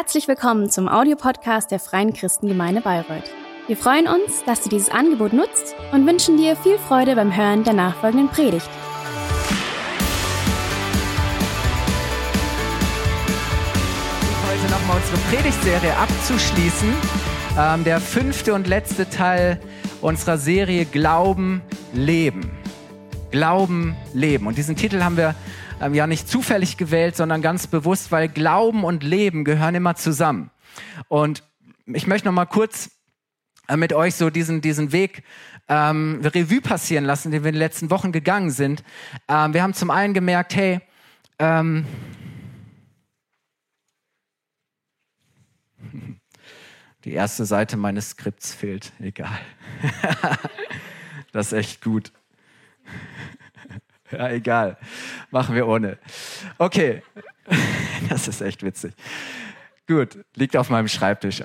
Herzlich willkommen zum Audiopodcast der Freien Christengemeinde Bayreuth. Wir freuen uns, dass du dieses Angebot nutzt und wünschen dir viel Freude beim Hören der nachfolgenden Predigt. Heute nochmal unsere Predigtserie abzuschließen. Ähm, der fünfte und letzte Teil unserer Serie Glauben, Leben. Glauben, Leben. Und diesen Titel haben wir ja nicht zufällig gewählt, sondern ganz bewusst, weil Glauben und Leben gehören immer zusammen. Und ich möchte noch mal kurz äh, mit euch so diesen, diesen Weg ähm, Revue passieren lassen, den wir in den letzten Wochen gegangen sind. Ähm, wir haben zum einen gemerkt, hey, ähm, die erste Seite meines Skripts fehlt. Egal. das ist echt gut. Ja, egal. Machen wir ohne. Okay. Das ist echt witzig. Gut, liegt auf meinem Schreibtisch.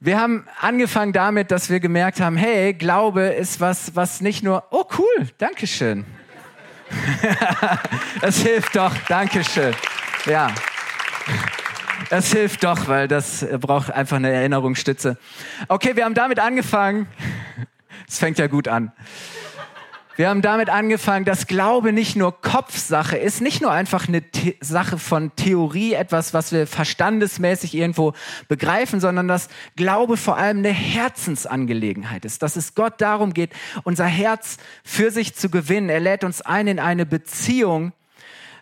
Wir haben angefangen damit, dass wir gemerkt haben, hey, Glaube ist was, was nicht nur, oh cool, Dankeschön. Es hilft doch, Dankeschön. Ja. Es hilft doch, weil das braucht einfach eine Erinnerungsstütze. Okay, wir haben damit angefangen. Es fängt ja gut an. Wir haben damit angefangen, dass Glaube nicht nur Kopfsache ist, nicht nur einfach eine The Sache von Theorie, etwas, was wir verstandesmäßig irgendwo begreifen, sondern dass Glaube vor allem eine Herzensangelegenheit ist, dass es Gott darum geht, unser Herz für sich zu gewinnen. Er lädt uns ein in eine Beziehung.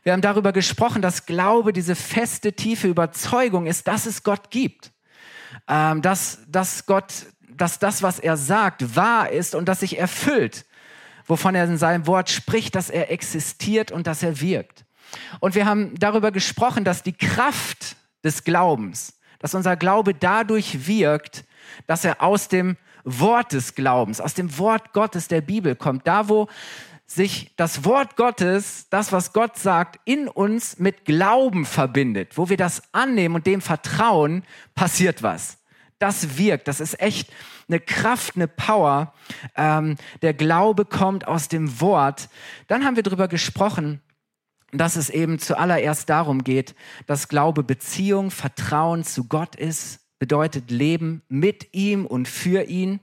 Wir haben darüber gesprochen, dass Glaube diese feste, tiefe Überzeugung ist, dass es Gott gibt. Ähm, dass, dass Gott, dass das, was er sagt, wahr ist und dass sich erfüllt wovon er in seinem Wort spricht, dass er existiert und dass er wirkt. Und wir haben darüber gesprochen, dass die Kraft des Glaubens, dass unser Glaube dadurch wirkt, dass er aus dem Wort des Glaubens, aus dem Wort Gottes der Bibel kommt, da wo sich das Wort Gottes, das, was Gott sagt, in uns mit Glauben verbindet, wo wir das annehmen und dem vertrauen, passiert was. Das wirkt, das ist echt eine Kraft, eine Power. Ähm, der Glaube kommt aus dem Wort. Dann haben wir darüber gesprochen, dass es eben zuallererst darum geht, dass Glaube Beziehung, Vertrauen zu Gott ist, bedeutet Leben mit ihm und für ihn.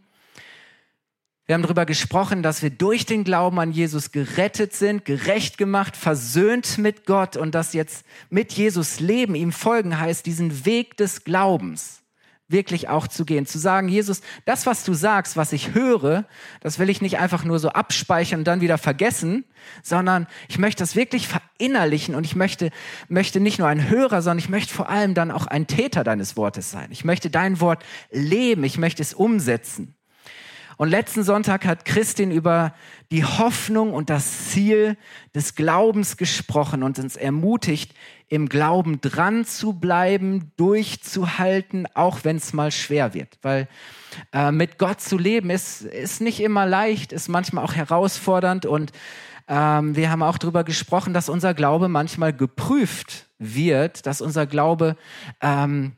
Wir haben darüber gesprochen, dass wir durch den Glauben an Jesus gerettet sind, gerecht gemacht, versöhnt mit Gott und dass jetzt mit Jesus leben, ihm folgen heißt, diesen Weg des Glaubens wirklich auch zu gehen. Zu sagen, Jesus, das, was du sagst, was ich höre, das will ich nicht einfach nur so abspeichern und dann wieder vergessen, sondern ich möchte das wirklich verinnerlichen und ich möchte, möchte nicht nur ein Hörer, sondern ich möchte vor allem dann auch ein Täter deines Wortes sein. Ich möchte dein Wort leben, ich möchte es umsetzen. Und letzten Sonntag hat Christin über die Hoffnung und das Ziel des Glaubens gesprochen und uns ermutigt, im Glauben dran zu bleiben, durchzuhalten, auch wenn es mal schwer wird. Weil äh, mit Gott zu leben ist, ist nicht immer leicht, ist manchmal auch herausfordernd und ähm, wir haben auch darüber gesprochen, dass unser Glaube manchmal geprüft wird, dass unser Glaube ähm,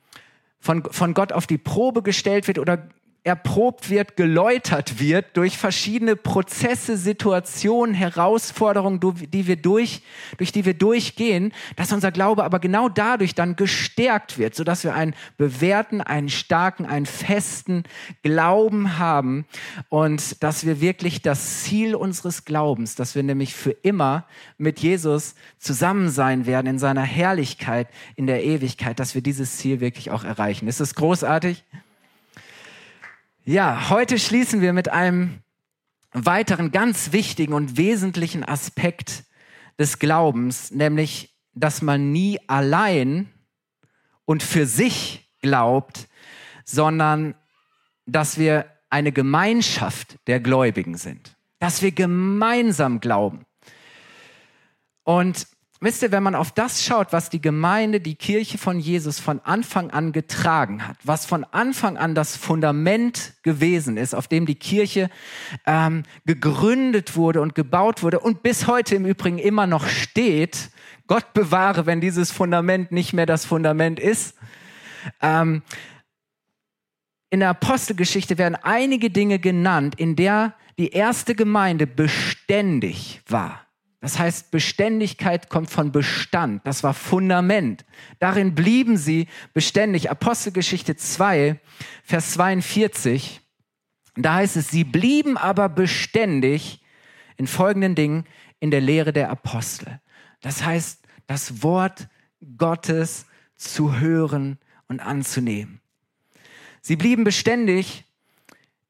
von, von Gott auf die Probe gestellt wird oder erprobt wird, geläutert wird durch verschiedene Prozesse, Situationen, Herausforderungen, die wir durch, durch die wir durchgehen, dass unser Glaube aber genau dadurch dann gestärkt wird, sodass wir einen bewährten, einen starken, einen festen Glauben haben und dass wir wirklich das Ziel unseres Glaubens, dass wir nämlich für immer mit Jesus zusammen sein werden in seiner Herrlichkeit in der Ewigkeit, dass wir dieses Ziel wirklich auch erreichen. Ist das großartig? Ja, heute schließen wir mit einem weiteren ganz wichtigen und wesentlichen Aspekt des Glaubens, nämlich, dass man nie allein und für sich glaubt, sondern dass wir eine Gemeinschaft der Gläubigen sind, dass wir gemeinsam glauben. Und Wisst ihr, wenn man auf das schaut, was die Gemeinde, die Kirche von Jesus von Anfang an getragen hat, was von Anfang an das Fundament gewesen ist, auf dem die Kirche ähm, gegründet wurde und gebaut wurde und bis heute im Übrigen immer noch steht, Gott bewahre, wenn dieses Fundament nicht mehr das Fundament ist. Ähm, in der Apostelgeschichte werden einige Dinge genannt, in der die erste Gemeinde beständig war Das heißt, Beständigkeit kommt von Bestand. Das war Fundament. Darin blieben sie beständig. Apostelgeschichte 2, Vers 42. Da heißt es, sie blieben aber beständig in folgenden Dingen in der Lehre der Apostel. Das heißt, das Wort Gottes zu hören und anzunehmen. Sie blieben beständig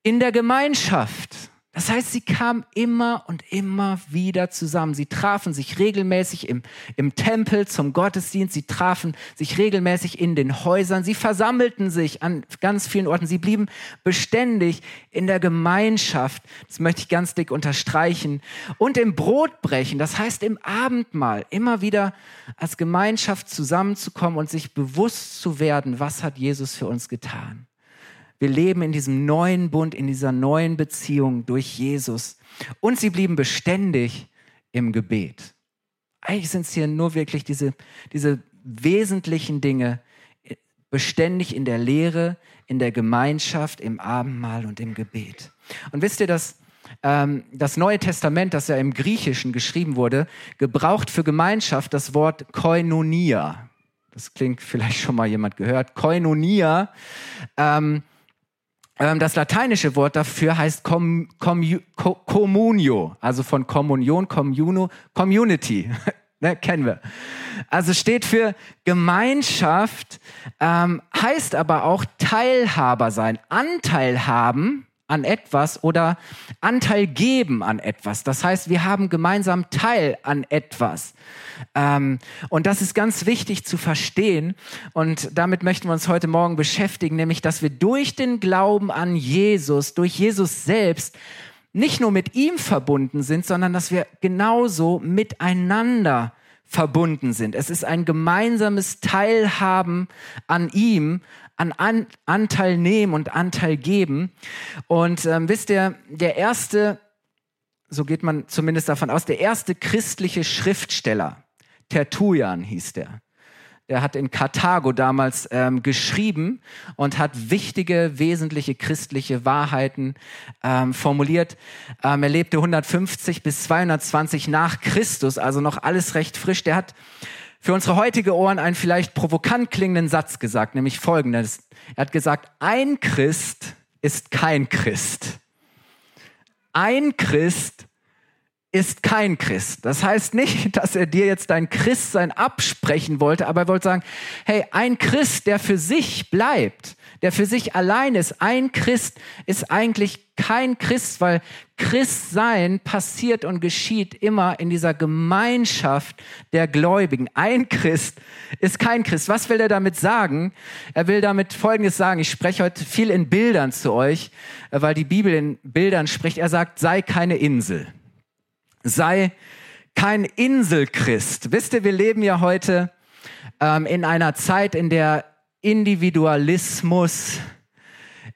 in der Gemeinschaft. Das heißt, sie kamen immer und immer wieder zusammen. Sie trafen sich regelmäßig im, im Tempel zum Gottesdienst. Sie trafen sich regelmäßig in den Häusern. Sie versammelten sich an ganz vielen Orten. Sie blieben beständig in der Gemeinschaft. Das möchte ich ganz dick unterstreichen. Und im Brotbrechen, das heißt im Abendmahl, immer wieder als Gemeinschaft zusammenzukommen und sich bewusst zu werden, was hat Jesus für uns getan. Wir leben in diesem neuen Bund, in dieser neuen Beziehung durch Jesus. Und sie blieben beständig im Gebet. Eigentlich sind es hier nur wirklich diese, diese wesentlichen Dinge, beständig in der Lehre, in der Gemeinschaft, im Abendmahl und im Gebet. Und wisst ihr, dass ähm, das Neue Testament, das ja im Griechischen geschrieben wurde, gebraucht für Gemeinschaft das Wort Koinonia. Das klingt vielleicht schon mal jemand gehört. Koinonia ähm, das lateinische Wort dafür heißt com, com, communio, also von Kommunion, communo, Community. ne, kennen wir. Also steht für Gemeinschaft, ähm, heißt aber auch Teilhaber sein, Anteil haben an etwas oder Anteil geben an etwas. Das heißt, wir haben gemeinsam Teil an etwas. Ähm, und das ist ganz wichtig zu verstehen. Und damit möchten wir uns heute Morgen beschäftigen, nämlich, dass wir durch den Glauben an Jesus, durch Jesus selbst, nicht nur mit ihm verbunden sind, sondern dass wir genauso miteinander verbunden sind. Es ist ein gemeinsames Teilhaben an ihm, an, an Anteil nehmen und Anteil geben. Und ähm, wisst ihr, der erste, so geht man zumindest davon aus, der erste christliche Schriftsteller, Tertullian hieß der. Der hat in Karthago damals ähm, geschrieben und hat wichtige, wesentliche christliche Wahrheiten ähm, formuliert. Ähm, er lebte 150 bis 220 nach Christus, also noch alles recht frisch. Der hat für unsere heutige Ohren einen vielleicht provokant klingenden Satz gesagt, nämlich folgendes. Er hat gesagt, ein Christ ist kein Christ. Ein Christ ist kein Christ. Das heißt nicht, dass er dir jetzt dein Christsein absprechen wollte, aber er wollte sagen, hey, ein Christ, der für sich bleibt, der für sich allein ist, ein Christ ist eigentlich kein Christ, weil Christsein passiert und geschieht immer in dieser Gemeinschaft der Gläubigen. Ein Christ ist kein Christ. Was will er damit sagen? Er will damit Folgendes sagen. Ich spreche heute viel in Bildern zu euch, weil die Bibel in Bildern spricht. Er sagt, sei keine Insel. Sei kein Inselchrist. Wisst ihr, wir leben ja heute ähm, in einer Zeit, in der Individualismus,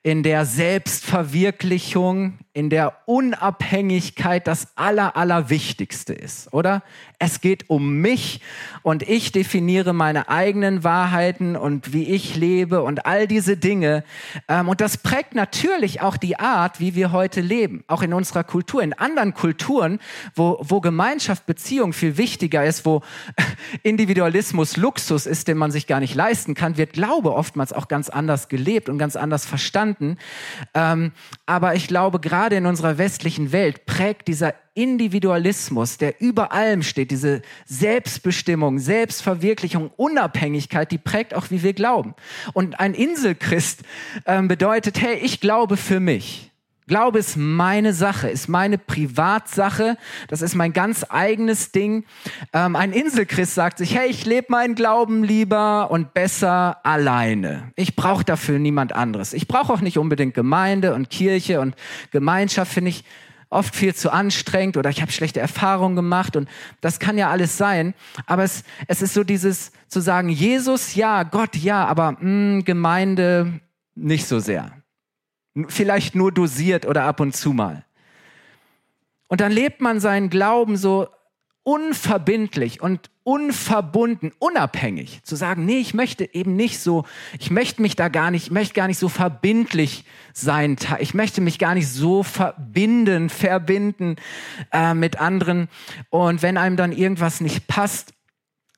in der Selbstverwirklichung, in der Unabhängigkeit das Aller, Allerwichtigste ist, oder? Es geht um mich und ich definiere meine eigenen Wahrheiten und wie ich lebe und all diese Dinge. Ähm, und das prägt natürlich auch die Art, wie wir heute leben, auch in unserer Kultur. In anderen Kulturen, wo, wo Gemeinschaft, Beziehung viel wichtiger ist, wo Individualismus Luxus ist, den man sich gar nicht leisten kann, wird Glaube oftmals auch ganz anders gelebt und ganz anders verstanden. Ähm, aber ich glaube, gerade gerade in unserer westlichen Welt prägt dieser Individualismus, der über allem steht, diese Selbstbestimmung, Selbstverwirklichung, Unabhängigkeit, die prägt auch, wie wir glauben. Und ein Inselchrist äh, bedeutet, hey, ich glaube für mich. Glaube ist meine Sache, ist meine Privatsache, das ist mein ganz eigenes Ding. Ähm, ein Inselchrist sagt sich, hey, ich lebe meinen Glauben lieber und besser alleine. Ich brauche dafür niemand anderes. Ich brauche auch nicht unbedingt Gemeinde und Kirche und Gemeinschaft, finde ich oft viel zu anstrengend oder ich habe schlechte Erfahrungen gemacht und das kann ja alles sein. Aber es, es ist so dieses zu sagen, Jesus ja, Gott ja, aber mh, hm, Gemeinde nicht so sehr. Vielleicht nur dosiert oder ab und zu mal. Und dann lebt man seinen Glauben so unverbindlich und unverbunden, unabhängig zu sagen, nee, ich möchte eben nicht so, ich möchte mich da gar nicht, ich möchte gar nicht so verbindlich sein, ich möchte mich gar nicht so verbinden, verbinden äh, mit anderen. Und wenn einem dann irgendwas nicht passt,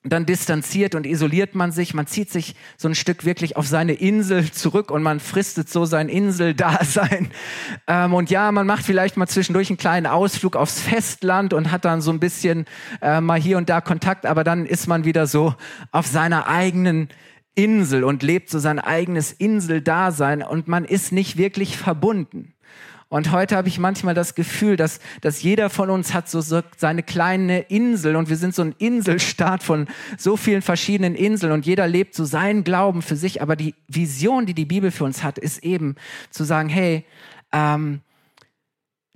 dann distanziert und isoliert man sich, man zieht sich so ein Stück wirklich auf seine Insel zurück und man fristet so sein Inseldasein. Ähm, und ja, man macht vielleicht mal zwischendurch einen kleinen Ausflug aufs Festland und hat dann so ein bisschen äh, mal hier und da Kontakt, aber dann ist man wieder so auf seiner eigenen Insel und lebt so sein eigenes Inseldasein und man ist nicht wirklich verbunden. Und heute habe ich manchmal das Gefühl, dass, dass jeder von uns hat so, so seine kleine Insel und wir sind so ein Inselstaat von so vielen verschiedenen Inseln und jeder lebt so seinen Glauben für sich. Aber die Vision, die die Bibel für uns hat, ist eben zu sagen, hey, ähm,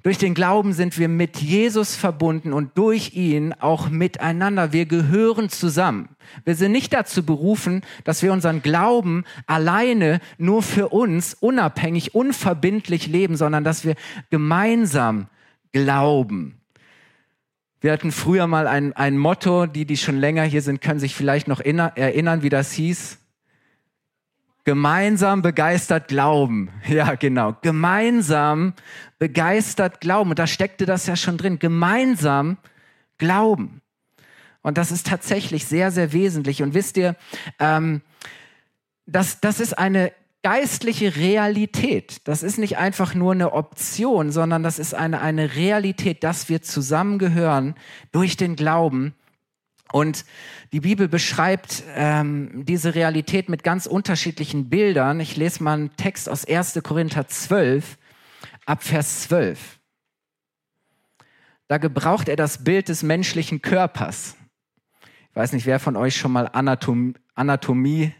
durch den Glauben sind wir mit Jesus verbunden und durch ihn auch miteinander. Wir gehören zusammen. Wir sind nicht dazu berufen, dass wir unseren Glauben alleine nur für uns unabhängig, unverbindlich leben, sondern dass wir gemeinsam glauben. Wir hatten früher mal ein, ein Motto, die, die schon länger hier sind, können sich vielleicht noch erinnern, wie das hieß. Gemeinsam begeistert glauben. Ja, genau. Gemeinsam begeistert glauben. Und da steckte das ja schon drin. Gemeinsam glauben. Und das ist tatsächlich sehr, sehr wesentlich. Und wisst ihr, ähm, das, das ist eine geistliche Realität. Das ist nicht einfach nur eine Option, sondern das ist eine, eine Realität, dass wir zusammengehören durch den Glauben und die Bibel beschreibt ähm, diese Realität mit ganz unterschiedlichen Bildern. Ich lese mal einen Text aus 1. Korinther 12, ab Vers 12. Da gebraucht er das Bild des menschlichen Körpers. Ich weiß nicht, wer von euch schon mal Anatom Anatomie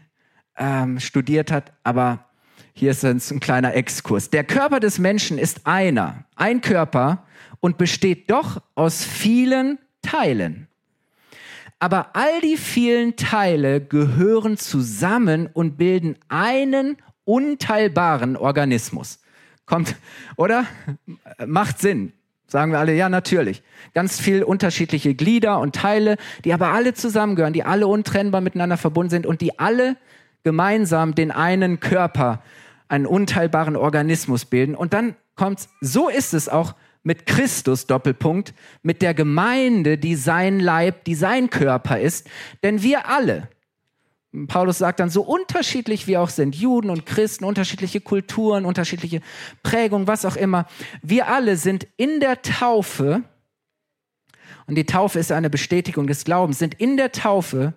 ähm, studiert hat, aber hier ist ein kleiner Exkurs. Der Körper des Menschen ist einer, ein Körper und besteht doch aus vielen Teilen. Aber all die vielen Teile gehören zusammen und bilden einen unteilbaren Organismus. Kommt, oder? Macht Sinn. Sagen wir alle, ja, natürlich. Ganz viel unterschiedliche Glieder und Teile, die aber alle zusammengehören, die alle untrennbar miteinander verbunden sind und die alle gemeinsam den einen Körper, einen unteilbaren Organismus bilden. Und dann kommt's, so ist es auch mit Christus, Doppelpunkt, mit der Gemeinde, die sein Leib, die sein Körper ist. Denn wir alle, Paulus sagt dann, so unterschiedlich wir auch sind, Juden und Christen, unterschiedliche Kulturen, unterschiedliche Prägungen, was auch immer, wir alle sind in der Taufe, und die Taufe ist eine Bestätigung des Glaubens, sind in der Taufe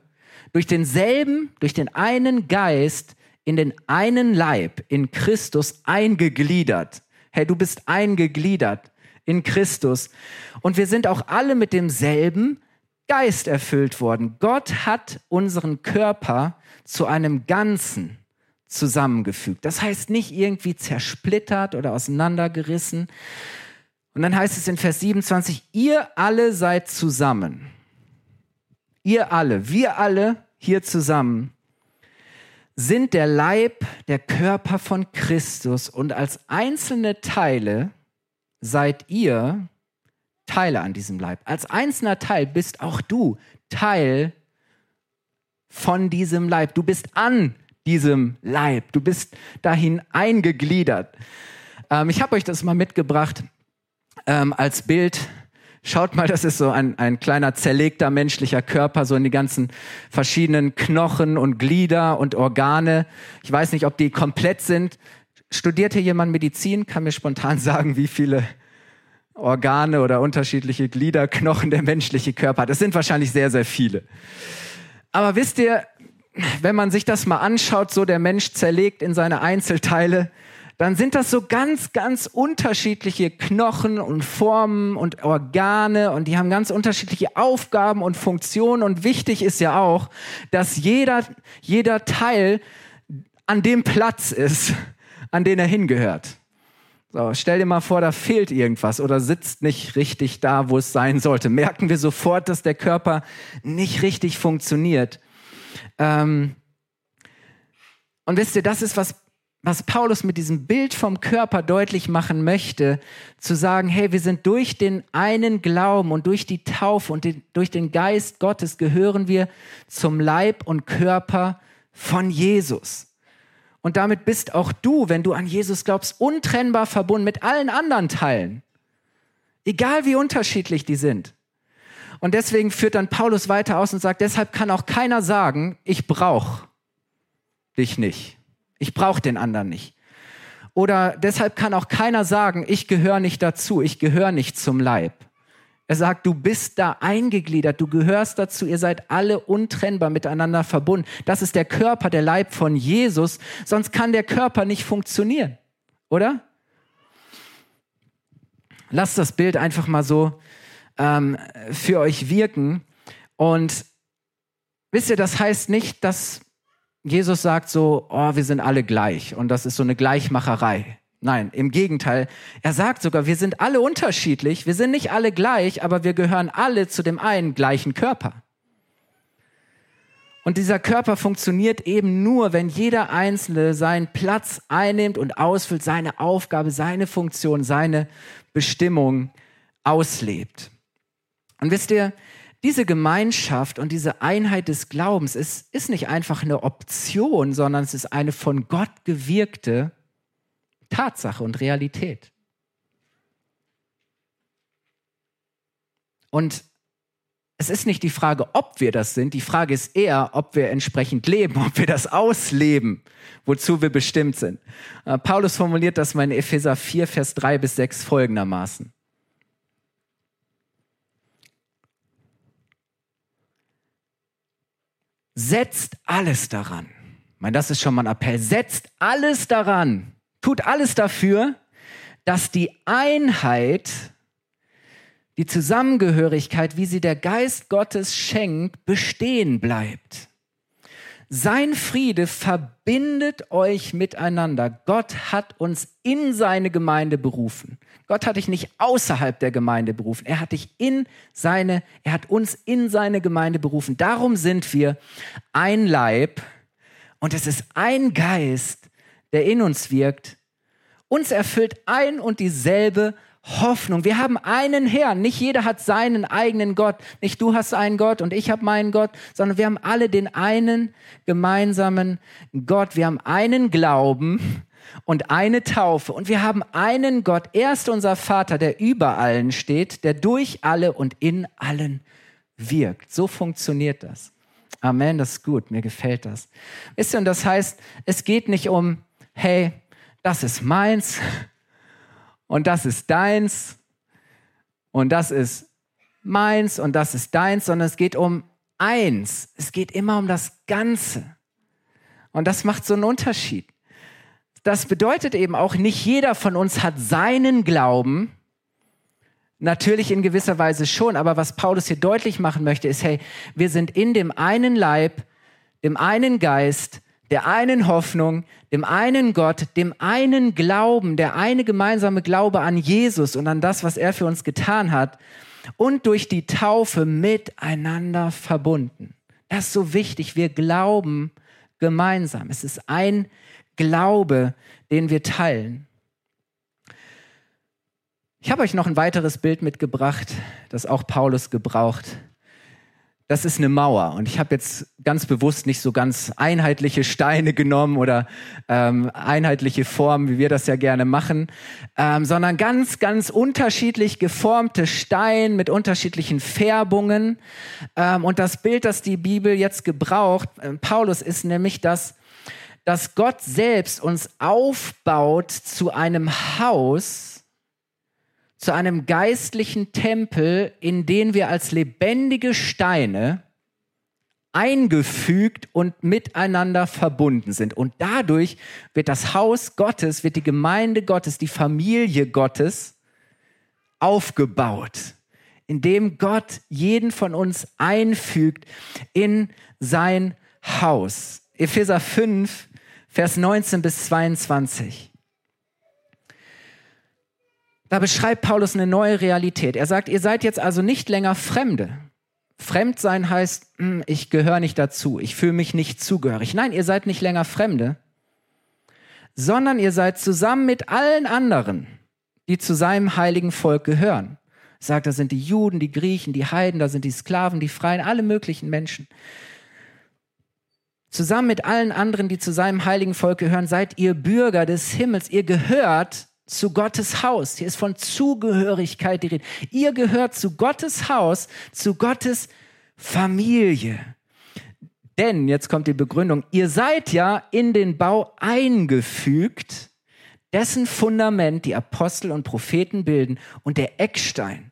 durch denselben, durch den einen Geist in den einen Leib, in Christus eingegliedert. Hey, du bist eingegliedert in Christus. Und wir sind auch alle mit demselben Geist erfüllt worden. Gott hat unseren Körper zu einem Ganzen zusammengefügt. Das heißt nicht irgendwie zersplittert oder auseinandergerissen. Und dann heißt es in Vers 27, ihr alle seid zusammen. Ihr alle, wir alle hier zusammen sind der Leib, der Körper von Christus und als einzelne Teile seid ihr Teile an diesem Leib. Als einzelner Teil bist auch du Teil von diesem Leib. Du bist an diesem Leib. Du bist dahin eingegliedert. Ähm, ich habe euch das mal mitgebracht ähm, als Bild. Schaut mal, das ist so ein, ein kleiner zerlegter menschlicher Körper, so in die ganzen verschiedenen Knochen und Glieder und Organe. Ich weiß nicht, ob die komplett sind. Studiert hier jemand Medizin? Kann mir spontan sagen, wie viele Organe oder unterschiedliche Gliederknochen der menschliche Körper hat. Das sind wahrscheinlich sehr, sehr viele. Aber wisst ihr, wenn man sich das mal anschaut, so der Mensch zerlegt in seine Einzelteile, dann sind das so ganz, ganz unterschiedliche Knochen und Formen und Organe und die haben ganz unterschiedliche Aufgaben und Funktionen und wichtig ist ja auch, dass jeder, jeder Teil an dem Platz ist, an den er hingehört. So, stell dir mal vor, da fehlt irgendwas oder sitzt nicht richtig da, wo es sein sollte. Merken wir sofort, dass der Körper nicht richtig funktioniert. Ähm und wisst ihr, das ist was was Paulus mit diesem Bild vom Körper deutlich machen möchte, zu sagen, hey, wir sind durch den einen Glauben und durch die Taufe und den, durch den Geist Gottes gehören wir zum Leib und Körper von Jesus. Und damit bist auch du, wenn du an Jesus glaubst, untrennbar verbunden mit allen anderen Teilen. Egal wie unterschiedlich die sind. Und deswegen führt dann Paulus weiter aus und sagt, deshalb kann auch keiner sagen, ich brauche dich nicht. Ich brauche den anderen nicht. Oder deshalb kann auch keiner sagen, ich gehöre nicht dazu, ich gehöre nicht zum Leib. Er sagt, du bist da eingegliedert, du gehörst dazu, ihr seid alle untrennbar miteinander verbunden. Das ist der Körper, der Leib von Jesus, sonst kann der Körper nicht funktionieren, oder? Lasst das Bild einfach mal so ähm, für euch wirken. Und wisst ihr, das heißt nicht, dass Jesus sagt so, oh, wir sind alle gleich und das ist so eine Gleichmacherei. Nein, im Gegenteil. Er sagt sogar, wir sind alle unterschiedlich, wir sind nicht alle gleich, aber wir gehören alle zu dem einen gleichen Körper. Und dieser Körper funktioniert eben nur, wenn jeder Einzelne seinen Platz einnimmt und ausfüllt, seine Aufgabe, seine Funktion, seine Bestimmung auslebt. Und wisst ihr, diese Gemeinschaft und diese Einheit des Glaubens ist, ist nicht einfach eine Option, sondern es ist eine von Gott gewirkte Tatsache und Realität. Und es ist nicht die Frage, ob wir das sind, die Frage ist eher, ob wir entsprechend leben, ob wir das ausleben, wozu wir bestimmt sind. Äh, Paulus formuliert das mal in Epheser 4, Vers 3 bis 6 folgendermaßen. Setzt alles daran. Ich meine, das ist schon mal ein Appell. Setzt alles daran. Tut alles dafür, dass die Einheit, die Zusammengehörigkeit, wie sie der Geist Gottes schenkt, bestehen bleibt. Sein Friede verbindet euch miteinander. Gott hat uns in seine Gemeinde berufen. Gott hat dich nicht außerhalb der Gemeinde berufen. Er hat dich in seine, er hat uns in seine Gemeinde berufen. Darum sind wir ein Leib und es ist ein Geist, der in uns wirkt. Uns erfüllt ein und dieselbe Hoffnung. Wir haben einen Herrn. Nicht jeder hat seinen eigenen Gott. Nicht du hast einen Gott und ich habe meinen Gott, sondern wir haben alle den einen gemeinsamen Gott. Wir haben einen Glauben und eine Taufe und wir haben einen Gott. Er ist unser Vater, der über allen steht, der durch alle und in allen wirkt. So funktioniert das. Amen, das ist gut, mir gefällt das. Wisst ihr, und das heißt, es geht nicht um, hey, das ist meins und das ist deins und das ist meins und das ist deins, sondern es geht um eins. Es geht immer um das Ganze. Und das macht so einen Unterschied. Das bedeutet eben auch, nicht jeder von uns hat seinen Glauben. Natürlich in gewisser Weise schon, aber was Paulus hier deutlich machen möchte, ist, hey, wir sind in dem einen Leib, dem einen Geist, der einen Hoffnung, dem einen Gott, dem einen Glauben, der eine gemeinsame Glaube an Jesus und an das, was er für uns getan hat und durch die Taufe miteinander verbunden. Das ist so wichtig. Wir glauben gemeinsam. Es ist ein Glaube, den wir teilen. Ich habe euch noch ein weiteres Bild mitgebracht, das auch Paulus gebraucht das ist eine Mauer. Und ich habe jetzt ganz bewusst nicht so ganz einheitliche Steine genommen oder ähm, einheitliche Formen, wie wir das ja gerne machen, ähm, sondern ganz, ganz unterschiedlich geformte Steine mit unterschiedlichen Färbungen. Ähm, und das Bild, das die Bibel jetzt gebraucht, äh, Paulus, ist nämlich das, dass Gott selbst uns aufbaut zu einem Haus, zu einem geistlichen Tempel, in den wir als lebendige Steine eingefügt und miteinander verbunden sind. Und dadurch wird das Haus Gottes, wird die Gemeinde Gottes, die Familie Gottes aufgebaut, indem Gott jeden von uns einfügt in sein Haus. Epheser 5, Vers 19 bis 22. Da beschreibt Paulus eine neue Realität. Er sagt, ihr seid jetzt also nicht länger Fremde. Fremdsein heißt, hm, ich gehöre nicht dazu, ich fühle mich nicht zugehörig. Nein, ihr seid nicht länger Fremde, sondern ihr seid zusammen mit allen anderen, die zu seinem heiligen Volk gehören. Sagt, da sind die Juden, die Griechen, die Heiden, da sind die Sklaven, die Freien, alle möglichen Menschen. Zusammen mit allen anderen, die zu seinem heiligen Volk gehören, seid ihr Bürger des Himmels. Ihr gehört zu Gottes Haus. Hier ist von Zugehörigkeit die Rede. Ihr gehört zu Gottes Haus, zu Gottes Familie. Denn, jetzt kommt die Begründung, ihr seid ja in den Bau eingefügt, dessen Fundament die Apostel und Propheten bilden und der Eckstein,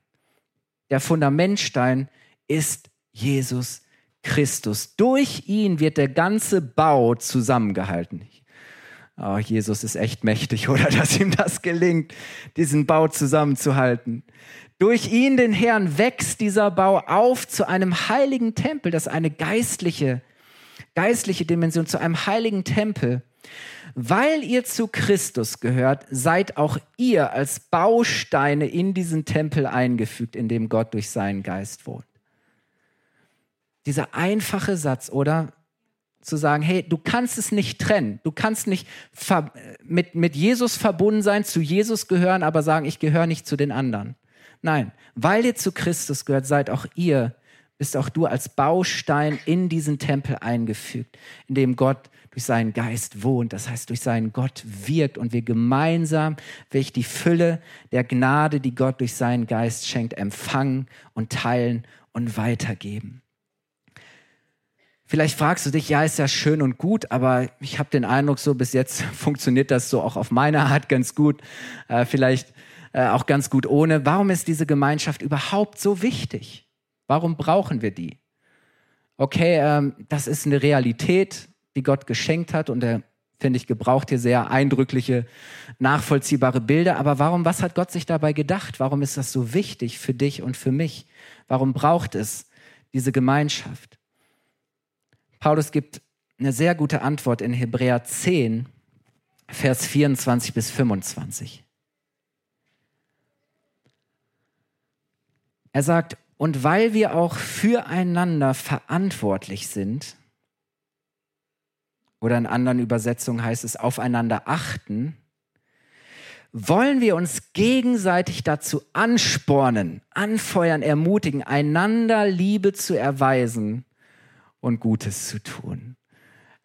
der Fundamentstein ist Jesus Christus. Durch ihn wird der ganze Bau zusammengehalten. Oh, Jesus ist echt mächtig, oder dass ihm das gelingt, diesen Bau zusammenzuhalten. Durch ihn, den Herrn, wächst dieser Bau auf zu einem heiligen Tempel, das ist eine geistliche, geistliche Dimension, zu einem heiligen Tempel. Weil ihr zu Christus gehört, seid auch ihr als Bausteine in diesen Tempel eingefügt, in dem Gott durch seinen Geist wohnt. Dieser einfache Satz, oder? Zu sagen, hey, du kannst es nicht trennen. Du kannst nicht mit, mit Jesus verbunden sein, zu Jesus gehören, aber sagen, ich gehöre nicht zu den anderen. Nein, weil ihr zu Christus gehört, seid auch ihr, bist auch du als Baustein in diesen Tempel eingefügt, in dem Gott durch seinen Geist wohnt, das heißt durch seinen Gott wirkt und wir gemeinsam, welch die Fülle der Gnade, die Gott durch seinen Geist schenkt, empfangen und teilen und weitergeben. Vielleicht fragst du dich, ja, ist ja schön und gut, aber ich habe den Eindruck, so bis jetzt funktioniert das so auch auf meine Art ganz gut, äh, vielleicht äh, auch ganz gut ohne. Warum ist diese Gemeinschaft überhaupt so wichtig? Warum brauchen wir die? Okay, ähm, das ist eine Realität, die Gott geschenkt hat und er, finde ich, gebraucht hier sehr eindrückliche, nachvollziehbare Bilder. Aber warum, was hat Gott sich dabei gedacht? Warum ist das so wichtig für dich und für mich? Warum braucht es diese Gemeinschaft? Paulus gibt eine sehr gute Antwort in Hebräer 10, Vers 24 bis 25. Er sagt, und weil wir auch füreinander verantwortlich sind, oder in anderen Übersetzungen heißt es aufeinander achten, wollen wir uns gegenseitig dazu anspornen, anfeuern, ermutigen, einander Liebe zu erweisen und Gutes zu tun.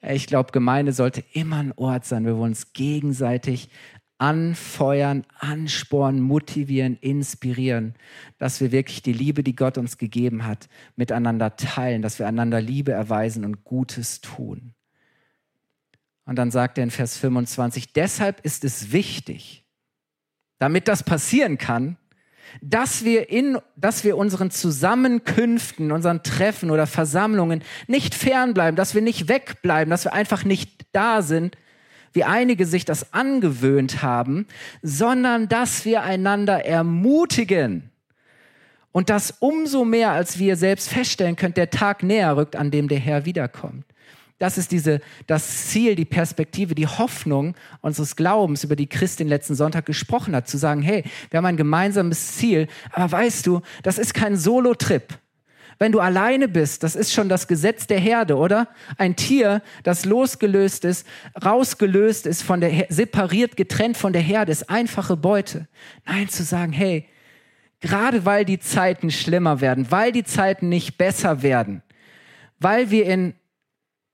Ich glaube, Gemeinde sollte immer ein Ort sein, wo wir uns gegenseitig anfeuern, anspornen, motivieren, inspirieren, dass wir wirklich die Liebe, die Gott uns gegeben hat, miteinander teilen, dass wir einander Liebe erweisen und Gutes tun. Und dann sagt er in Vers 25, deshalb ist es wichtig, damit das passieren kann, dass wir in, dass wir unseren Zusammenkünften, unseren Treffen oder Versammlungen nicht fernbleiben, dass wir nicht wegbleiben, dass wir einfach nicht da sind, wie einige sich das angewöhnt haben, sondern dass wir einander ermutigen. Und das umso mehr, als wir selbst feststellen könnt, der Tag näher rückt, an dem der Herr wiederkommt. Das ist diese, das Ziel, die Perspektive, die Hoffnung unseres Glaubens, über die Christin letzten Sonntag gesprochen hat, zu sagen, hey, wir haben ein gemeinsames Ziel, aber weißt du, das ist kein Solo-Trip. Wenn du alleine bist, das ist schon das Gesetz der Herde, oder? Ein Tier, das losgelöst ist, rausgelöst ist, von der, separiert, getrennt von der Herde, ist einfache Beute. Nein, zu sagen, hey, gerade weil die Zeiten schlimmer werden, weil die Zeiten nicht besser werden, weil wir in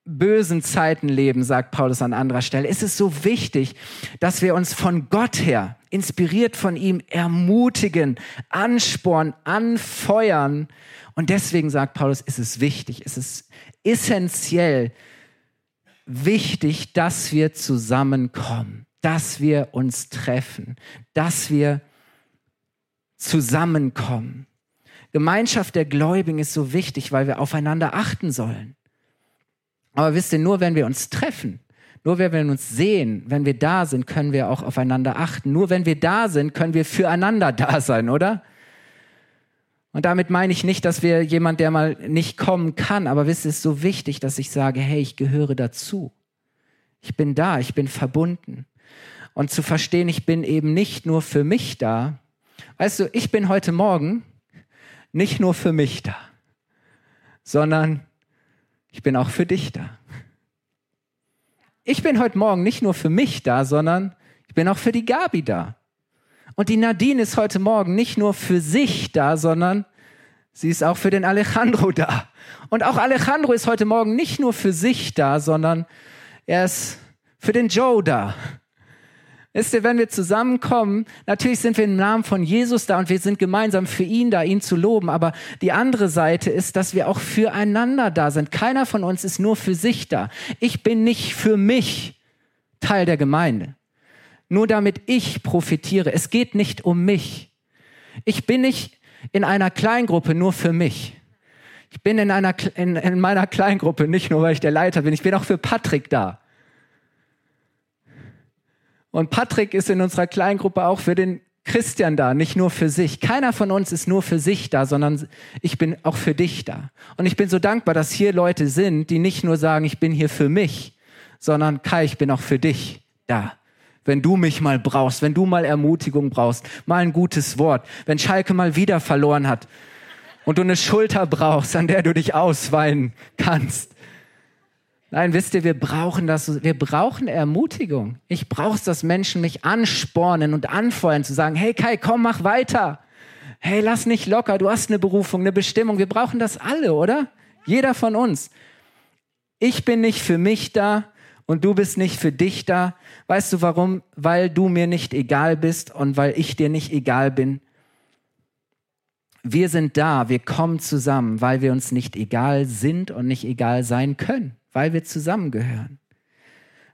bösen Zeiten leben, sagt Paulus an anderer Stelle, ist es so wichtig, dass wir uns von Gott her, inspiriert von ihm, ermutigen, anspornen, anfeuern. Und deswegen sagt Paulus, ist es wichtig, ist es essentiell wichtig, dass wir zusammenkommen, dass wir uns treffen, dass wir zusammenkommen. Gemeinschaft der Gläubigen ist so wichtig, weil wir aufeinander achten sollen. Aber wisst ihr, nur wenn wir uns treffen, nur wenn wir uns sehen, wenn wir da sind, können wir auch aufeinander achten. Nur wenn wir da sind, können wir füreinander da sein, oder? Und damit meine ich nicht, dass wir jemand, der mal nicht kommen kann, aber wisst ihr, es ist so wichtig, dass ich sage, hey, ich gehöre dazu. Ich bin da, ich bin verbunden. Und zu verstehen, ich bin eben nicht nur für mich da. Weißt du, ich bin heute Morgen nicht nur für mich da, sondern ich bin auch für dich da. ich bin heute Morgen nicht nur für mich da, sondern ich bin auch für die Gabi da. Und die Nadine ist heute Morgen nicht nur für sich da, sondern sie ist auch für den Alejandro da. Und auch Alejandro ist heute Morgen nicht nur für sich da, sondern er ist für den Joe da. Wisst ihr, wenn wir zusammenkommen, natürlich sind wir im Namen von Jesus da und wir sind gemeinsam für ihn da, ihn zu loben. Aber die andere Seite ist, dass wir auch füreinander da sind. Keiner von uns ist nur für sich da. Ich bin nicht für mich Teil der Gemeinde. Nur damit ich profitiere. Es geht nicht um mich. Ich bin nicht in einer Kleingruppe nur für mich. Ich bin in, einer, in, in meiner Kleingruppe nicht nur, weil ich der Leiter bin. Ich bin auch für Patrick da. Und Patrick ist in unserer Kleingruppe auch für den Christian da, nicht nur für sich. Keiner von uns ist nur für sich da, sondern ich bin auch für dich da. Und ich bin so dankbar, dass hier Leute sind, die nicht nur sagen, ich bin hier für mich, sondern Kai, ich bin auch für dich da. Wenn du mich mal brauchst, wenn du mal Ermutigung brauchst, mal ein gutes Wort, wenn Schalke mal wieder verloren hat und du eine Schulter brauchst, an der du dich ausweinen kannst, Nein, wisst ihr, wir brauchen das, wir brauchen Ermutigung. Ich brauche es, dass Menschen mich anspornen und anfeuern, zu sagen, hey Kai, komm, mach weiter. Hey, lass nicht locker, du hast eine Berufung, eine Bestimmung. Wir brauchen das alle, oder? Jeder von uns. Ich bin nicht für mich da und du bist nicht für dich da. Weißt du warum? Weil du mir nicht egal bist und weil ich dir nicht egal bin. Wir sind da, wir kommen zusammen, weil wir uns nicht egal sind und nicht egal sein können weil wir zusammengehören.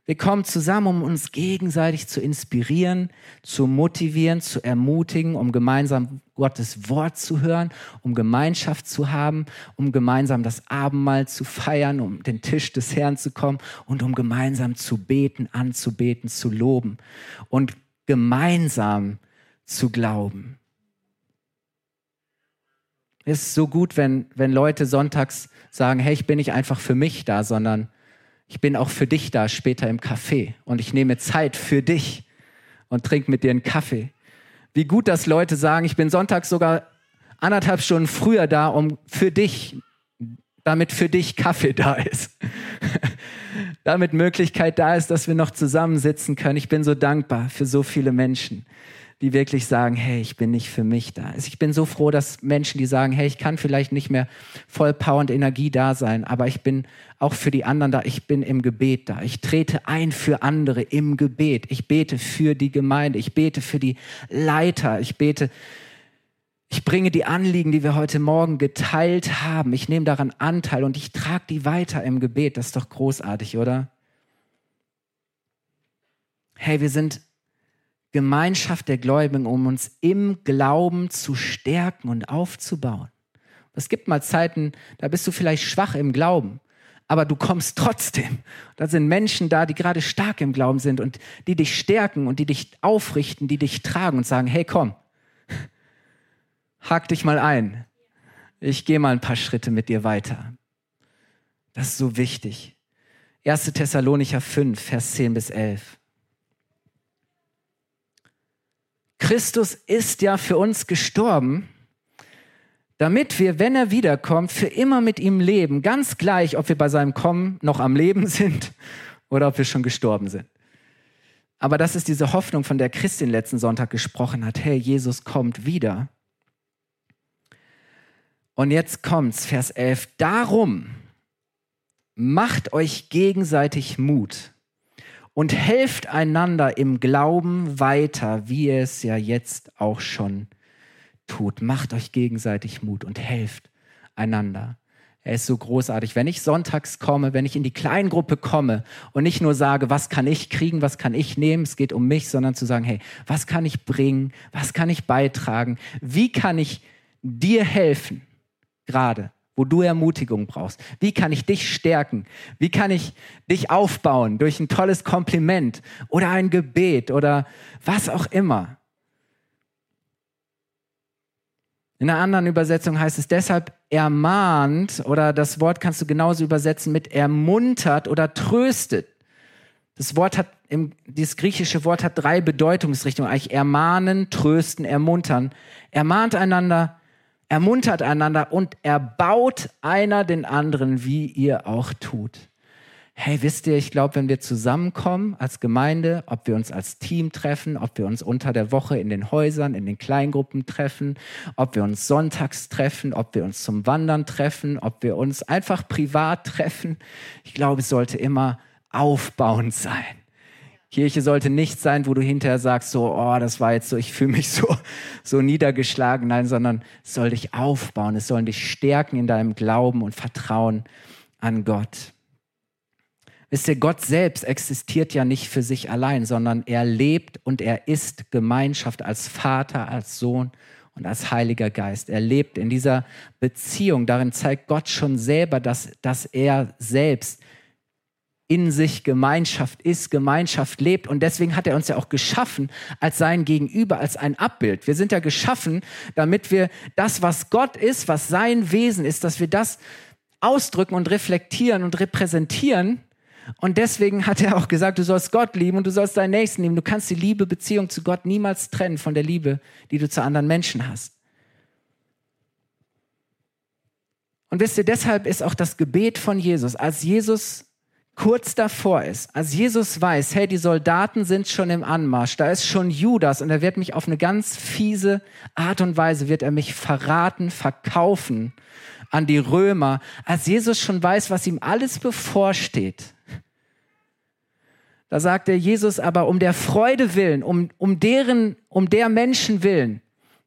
Wir kommen zusammen, um uns gegenseitig zu inspirieren, zu motivieren, zu ermutigen, um gemeinsam Gottes Wort zu hören, um Gemeinschaft zu haben, um gemeinsam das Abendmahl zu feiern, um den Tisch des Herrn zu kommen und um gemeinsam zu beten, anzubeten, zu loben und gemeinsam zu glauben. Es ist so gut, wenn, wenn Leute sonntags sagen, hey, ich bin nicht einfach für mich da, sondern ich bin auch für dich da später im Café und ich nehme Zeit für dich und trinke mit dir einen Kaffee. Wie gut, dass Leute sagen, ich bin sonntags sogar anderthalb Stunden früher da, um für dich, damit für dich Kaffee da ist. damit Möglichkeit da ist, dass wir noch zusammensitzen können. Ich bin so dankbar für so viele Menschen die wirklich sagen, hey, ich bin nicht für mich da. Ich bin so froh, dass Menschen, die sagen, hey, ich kann vielleicht nicht mehr voll Power und Energie da sein, aber ich bin auch für die anderen da. Ich bin im Gebet da. Ich trete ein für andere im Gebet. Ich bete für die Gemeinde. Ich bete für die Leiter. Ich bete, ich bringe die Anliegen, die wir heute Morgen geteilt haben. Ich nehme daran Anteil und ich trage die weiter im Gebet. Das ist doch großartig, oder? Hey, wir sind Gemeinschaft der Gläubigen, um uns im Glauben zu stärken und aufzubauen. Es gibt mal Zeiten, da bist du vielleicht schwach im Glauben, aber du kommst trotzdem. Da sind Menschen da, die gerade stark im Glauben sind und die dich stärken und die dich aufrichten, die dich tragen und sagen, hey komm, hak dich mal ein. Ich gehe mal ein paar Schritte mit dir weiter. Das ist so wichtig. 1. Thessalonicher 5, Vers 10 bis 11. Christus ist ja für uns gestorben, damit wir, wenn er wiederkommt, für immer mit ihm leben, ganz gleich, ob wir bei seinem Kommen noch am Leben sind oder ob wir schon gestorben sind. Aber das ist diese Hoffnung, von der Christin letzten Sonntag gesprochen hat. Hey, Jesus kommt wieder. Und jetzt kommt's, Vers 11. Darum macht euch gegenseitig Mut und helft einander im Glauben weiter, wie ihr es ja jetzt auch schon tut. Macht euch gegenseitig Mut und helft einander. Er ist so großartig. Wenn ich sonntags komme, wenn ich in die Kleingruppe komme und nicht nur sage, was kann ich kriegen, was kann ich nehmen, es geht um mich, sondern zu sagen, hey, was kann ich bringen, was kann ich beitragen, wie kann ich dir helfen, gerade wo du Ermutigung brauchst. Wie kann ich dich stärken? Wie kann ich dich aufbauen durch ein tolles Kompliment oder ein Gebet oder was auch immer? In einer anderen Übersetzung heißt es deshalb ermahnt oder das Wort kannst du genauso übersetzen mit ermuntert oder tröstet. Das Wort hat, dieses griechische Wort hat drei Bedeutungsrichtungen, eigentlich ermahnen, trösten, ermuntern. Ermahnt einander, ermuntert einander und erbaut einer den anderen, wie ihr auch tut. hey, wisst ihr, ich glaube, wenn wir zusammenkommen als Gemeinde, ob wir uns als Team treffen, ob wir uns unter der Woche in den Häusern, in den Kleingruppen treffen, ob wir uns sonntags treffen, ob wir uns zum Wandern treffen, ob wir uns einfach privat treffen, ich glaube, es sollte immer aufbauend sein. Kirche sollte nicht sein, wo du hinterher sagst, so, oh, das war jetzt so, ich fühle mich so, so niedergeschlagen. Nein, sondern es soll dich aufbauen, es soll dich stärken in deinem Glauben und Vertrauen an Gott. Wisst ihr, Gott selbst existiert ja nicht für sich allein, sondern er lebt und er ist Gemeinschaft als Vater, als Sohn und als Heiliger Geist. Er lebt in dieser Beziehung. Darin zeigt Gott schon selber, dass, dass er selbst in sich Gemeinschaft ist, Gemeinschaft lebt. Und deswegen hat er uns ja auch geschaffen als sein Gegenüber, als ein Abbild. Wir sind ja geschaffen, damit wir das, was Gott ist, was sein Wesen ist, dass wir das ausdrücken und reflektieren und repräsentieren und deswegen hat er auch gesagt, du sollst Gott lieben und du sollst deinen Nächsten lieben. Du kannst die Liebe, Beziehung zu Gott niemals trennen von der Liebe, die du zu anderen Menschen hast. Und wisst ihr, deshalb ist auch das Gebet von Jesus, als Jesus kurz davor ist, als Jesus weiß, hey, die Soldaten sind schon im Anmarsch, da ist schon Judas und er wird mich auf eine ganz fiese Art und Weise, wird er mich verraten, verkaufen an die Römer, als Jesus schon weiß, was ihm alles bevorsteht, da sagt er Jesus aber um der Freude willen, um, um deren, um der Menschen willen,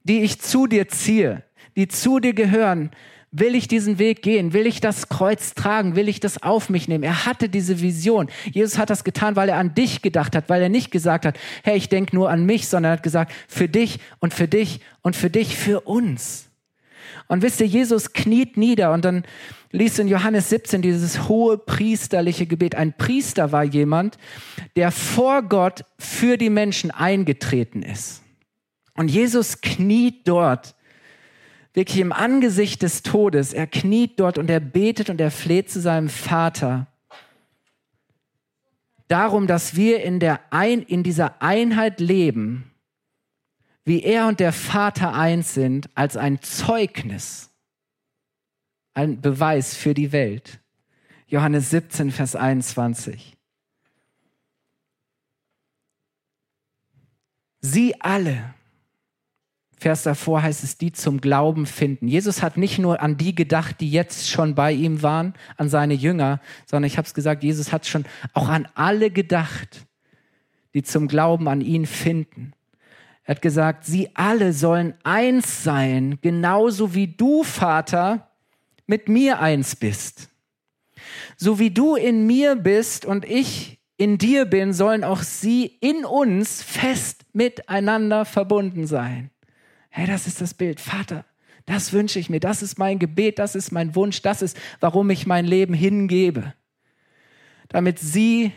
die ich zu dir ziehe, die zu dir gehören, will ich diesen Weg gehen? Will ich das Kreuz tragen? Will ich das auf mich nehmen? Er hatte diese Vision. Jesus hat das getan, weil er an dich gedacht hat, weil er nicht gesagt hat, hey, ich denke nur an mich, sondern er hat gesagt, für dich und für dich und für dich, für uns. Und wisst ihr, Jesus kniet nieder und dann liest in Johannes 17 dieses hohe priesterliche Gebet. Ein Priester war jemand, der vor Gott für die Menschen eingetreten ist. Und Jesus kniet dort, wirklich im Angesicht des Todes. Er kniet dort und er betet und er fleht zu seinem Vater. Darum, dass wir in, der Ein in dieser Einheit leben, wie er und der Vater eins sind, als ein Zeugnis ein Beweis für die Welt. Johannes 17, Vers 21. Sie alle, Vers davor heißt es, die zum Glauben finden. Jesus hat nicht nur an die gedacht, die jetzt schon bei ihm waren, an seine Jünger, sondern ich habe es gesagt, Jesus hat schon auch an alle gedacht, die zum Glauben an ihn finden. Er hat gesagt, sie alle sollen eins sein, genauso wie du, Vater, mit mir eins bist. So wie du in mir bist und ich in dir bin, sollen auch sie in uns fest miteinander verbunden sein. Hey, das ist das Bild. Vater, das wünsche ich mir. Das ist mein Gebet. Das ist mein Wunsch. Das ist, warum ich mein Leben hingebe. Damit sie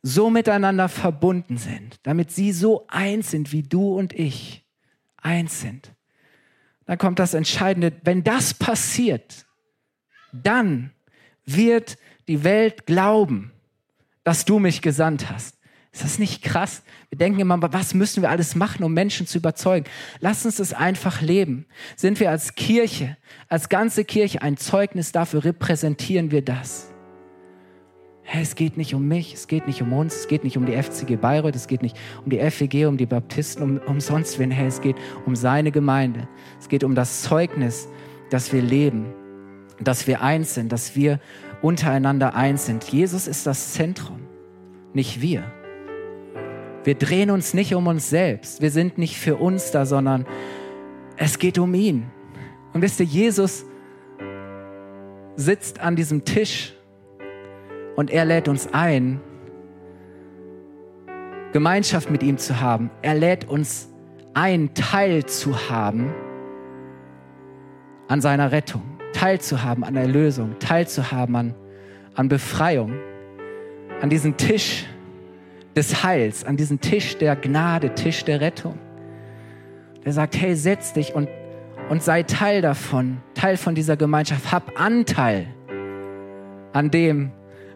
so miteinander verbunden sind. Damit sie so eins sind, wie du und ich eins sind. Dann kommt das Entscheidende. Wenn das passiert, dann wird die Welt glauben, dass du mich gesandt hast. Ist das nicht krass? Wir denken immer, was müssen wir alles machen, um Menschen zu überzeugen? Lass uns das einfach leben. Sind wir als Kirche, als ganze Kirche ein Zeugnis dafür, repräsentieren wir das. Hey, es geht nicht um mich, es geht nicht um uns, es geht nicht um die FCG Bayreuth, es geht nicht um die FEG, um die Baptisten, um, um sonst wen. Hey, es geht um seine Gemeinde. Es geht um das Zeugnis, das wir leben dass wir eins sind, dass wir untereinander eins sind. Jesus ist das Zentrum, nicht wir. Wir drehen uns nicht um uns selbst. Wir sind nicht für uns da, sondern es geht um ihn. Und wisst ihr, Jesus sitzt an diesem Tisch und er lädt uns ein, Gemeinschaft mit ihm zu haben. Er lädt uns ein, Teil zu haben an seiner Rettung teilzuhaben an Erlösung, teilzuhaben an, an Befreiung, an diesen Tisch des Heils, an diesen Tisch der Gnade, Tisch der Rettung. Der sagt, hey, setz dich und, und sei Teil davon, Teil von dieser Gemeinschaft, hab Anteil an dem,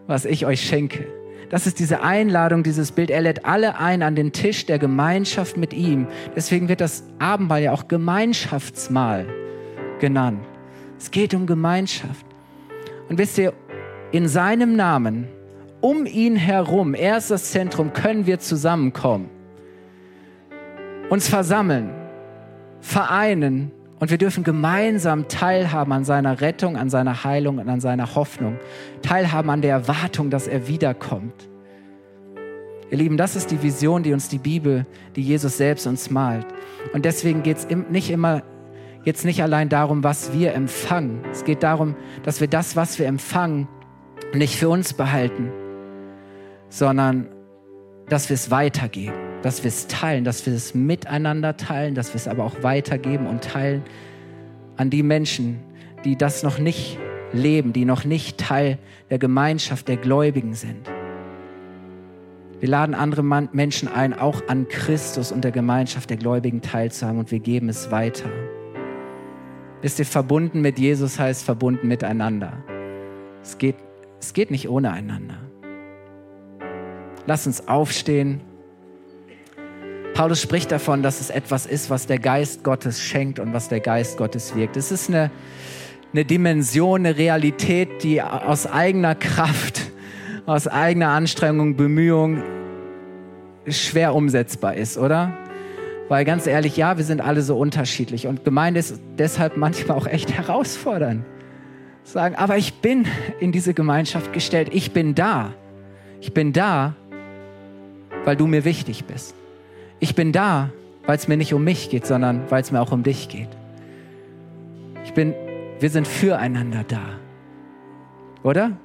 was ich euch schenke. Das ist diese Einladung, dieses Bild. Er lädt alle ein an den Tisch der Gemeinschaft mit ihm. Deswegen wird das Abendmahl ja auch Gemeinschaftsmahl genannt. Es geht um Gemeinschaft. Und wisst ihr, in seinem Namen um ihn herum, er ist das Zentrum, können wir zusammenkommen, uns versammeln, vereinen und wir dürfen gemeinsam teilhaben an seiner Rettung, an seiner Heilung und an seiner Hoffnung, teilhaben an der Erwartung, dass er wiederkommt. Ihr Lieben, das ist die Vision, die uns die Bibel, die Jesus selbst uns malt. Und deswegen geht es nicht immer, jetzt nicht allein darum, was wir empfangen. Es geht darum, dass wir das, was wir empfangen, nicht für uns behalten, sondern dass wir es weitergeben, dass wir es teilen, dass wir es miteinander teilen, dass wir es aber auch weitergeben und teilen an die Menschen, die das noch nicht leben, die noch nicht Teil der Gemeinschaft der Gläubigen sind. Wir laden andere Menschen ein, auch an Christus und der Gemeinschaft der Gläubigen teilzuhaben und wir geben es weiter. Wisst ihr, verbunden mit Jesus heißt verbunden miteinander. Es geht, es geht nicht ohne einander. Lass uns aufstehen. Paulus spricht davon, dass es etwas ist, was der Geist Gottes schenkt und was der Geist Gottes wirkt. Es ist eine, eine Dimension, eine Realität, die aus eigener Kraft aus eigener Anstrengung, Bemühung schwer umsetzbar ist, oder? Weil ganz ehrlich, ja, wir sind alle so unterschiedlich und Gemeinde ist deshalb manchmal auch echt herausfordernd. Sagen, aber ich bin in diese Gemeinschaft gestellt, ich bin da. Ich bin da, weil du mir wichtig bist. Ich bin da, weil es mir nicht um mich geht, sondern weil es mir auch um dich geht. Ich bin, wir sind füreinander da. Oder?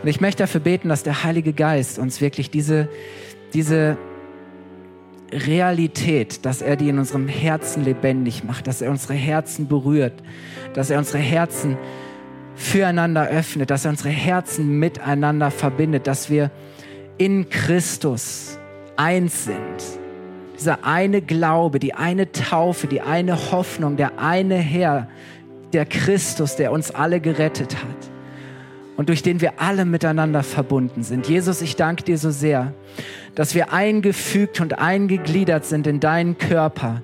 Und ich möchte dafür beten, dass der Heilige Geist uns wirklich diese, diese Realität, dass er die in unserem Herzen lebendig macht, dass er unsere Herzen berührt, dass er unsere Herzen füreinander öffnet, dass er unsere Herzen miteinander verbindet, dass wir in Christus eins sind. Dieser eine Glaube, die eine Taufe, die eine Hoffnung, der eine Herr, der Christus, der uns alle gerettet hat und durch den wir alle miteinander verbunden sind. Jesus, ich danke dir so sehr, dass wir eingefügt und eingegliedert sind in deinen Körper,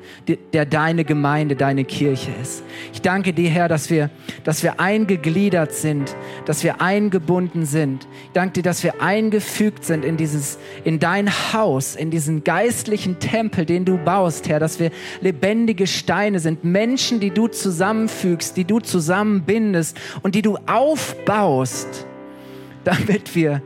der deine Gemeinde, deine Kirche ist. Ich danke dir, Herr, dass wir, dass wir eingegliedert sind, dass wir eingebunden sind. Ich danke dir, dass wir eingefügt sind in dieses, in dein Haus, in diesen geistlichen Tempel, den du baust, Herr, dass wir lebendige Steine sind, Menschen, die du zusammenfügst, die du zusammenbindest und die du aufbaust, damit wir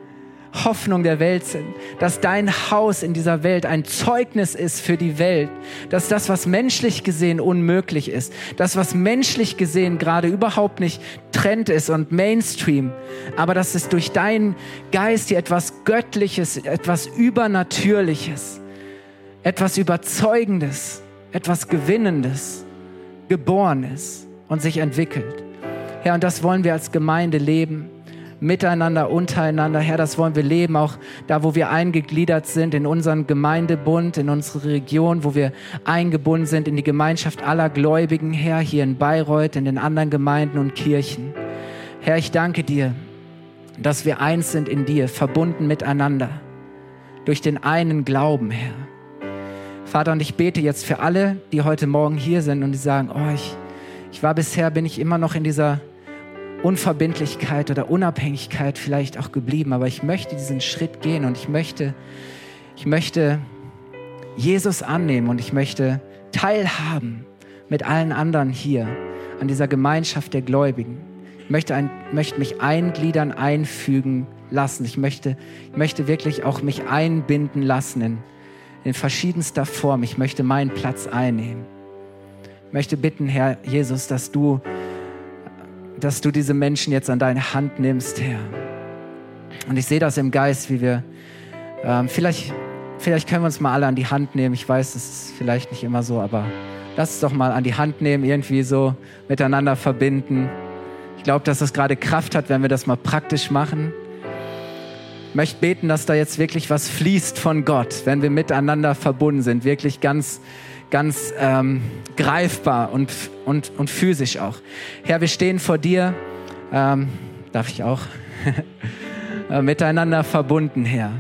Hoffnung der Welt sind, dass dein Haus in dieser Welt ein Zeugnis ist für die Welt, dass das, was menschlich gesehen unmöglich ist, das, was menschlich gesehen gerade überhaupt nicht Trend ist und Mainstream, aber dass es durch deinen Geist hier etwas Göttliches, etwas Übernatürliches, etwas Überzeugendes, etwas Gewinnendes geboren ist und sich entwickelt. Herr, ja, und das wollen wir als Gemeinde leben miteinander, untereinander. Herr, das wollen wir leben, auch da, wo wir eingegliedert sind, in unseren Gemeindebund, in unsere Region, wo wir eingebunden sind in die Gemeinschaft aller Gläubigen, Herr, hier in Bayreuth, in den anderen Gemeinden und Kirchen. Herr, ich danke dir, dass wir eins sind in dir, verbunden miteinander, durch den einen Glauben, Herr. Vater, und ich bete jetzt für alle, die heute Morgen hier sind und die sagen, oh, ich, ich war bisher, bin ich immer noch in dieser Unverbindlichkeit oder Unabhängigkeit vielleicht auch geblieben, aber ich möchte diesen Schritt gehen und ich möchte, ich möchte Jesus annehmen und ich möchte teilhaben mit allen anderen hier an dieser Gemeinschaft der Gläubigen. Ich möchte, ein, möchte mich eingliedern, einfügen lassen. Ich möchte, ich möchte wirklich auch mich einbinden lassen in, in verschiedenster Form. Ich möchte meinen Platz einnehmen. Ich möchte bitten, Herr Jesus, dass du dass du diese Menschen jetzt an deine Hand nimmst, Herr. Und ich sehe das im Geist, wie wir, ähm, vielleicht, vielleicht können wir uns mal alle an die Hand nehmen. Ich weiß, das ist vielleicht nicht immer so, aber lass es doch mal an die Hand nehmen, irgendwie so miteinander verbinden. Ich glaube, dass das gerade Kraft hat, wenn wir das mal praktisch machen. Ich möchte beten, dass da jetzt wirklich was fließt von Gott, wenn wir miteinander verbunden sind, wirklich ganz ganz ähm, greifbar und, und, und physisch auch. Herr, wir stehen vor dir, ähm, darf ich auch, äh, miteinander verbunden, Herr.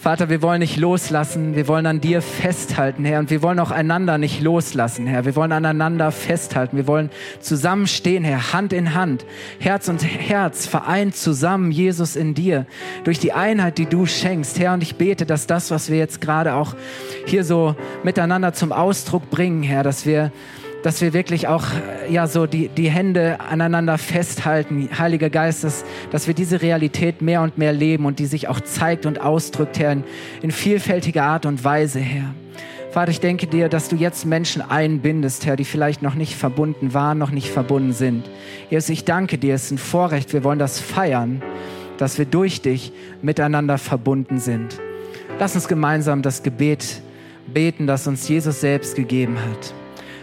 Vater, wir wollen nicht loslassen, wir wollen an dir festhalten, Herr, und wir wollen auch einander nicht loslassen, Herr. Wir wollen aneinander festhalten, wir wollen zusammenstehen, Herr, Hand in Hand, Herz und Herz vereint zusammen, Jesus in dir, durch die Einheit, die du schenkst, Herr. Und ich bete, dass das, was wir jetzt gerade auch hier so miteinander zum Ausdruck bringen, Herr, dass wir dass wir wirklich auch ja so die, die Hände aneinander festhalten, Heiliger Geist, dass, dass wir diese Realität mehr und mehr leben und die sich auch zeigt und ausdrückt, Herr, in, in vielfältiger Art und Weise, Herr. Vater, ich denke dir, dass du jetzt Menschen einbindest, Herr, die vielleicht noch nicht verbunden waren, noch nicht verbunden sind. Jesus, ich danke dir, es ist ein Vorrecht, wir wollen das feiern, dass wir durch dich miteinander verbunden sind. Lass uns gemeinsam das Gebet beten, das uns Jesus selbst gegeben hat.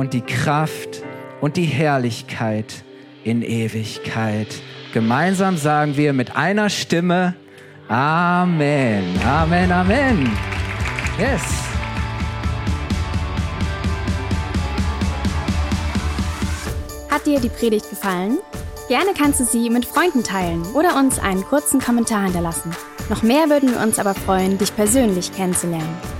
und die Kraft und die Herrlichkeit in Ewigkeit. Gemeinsam sagen wir mit einer Stimme Amen. Amen, Amen. Yes. Hat dir die Predigt gefallen? Gerne kannst du sie mit Freunden teilen oder uns einen kurzen Kommentar hinterlassen. Noch mehr würden wir uns aber freuen, dich persönlich kennenzulernen.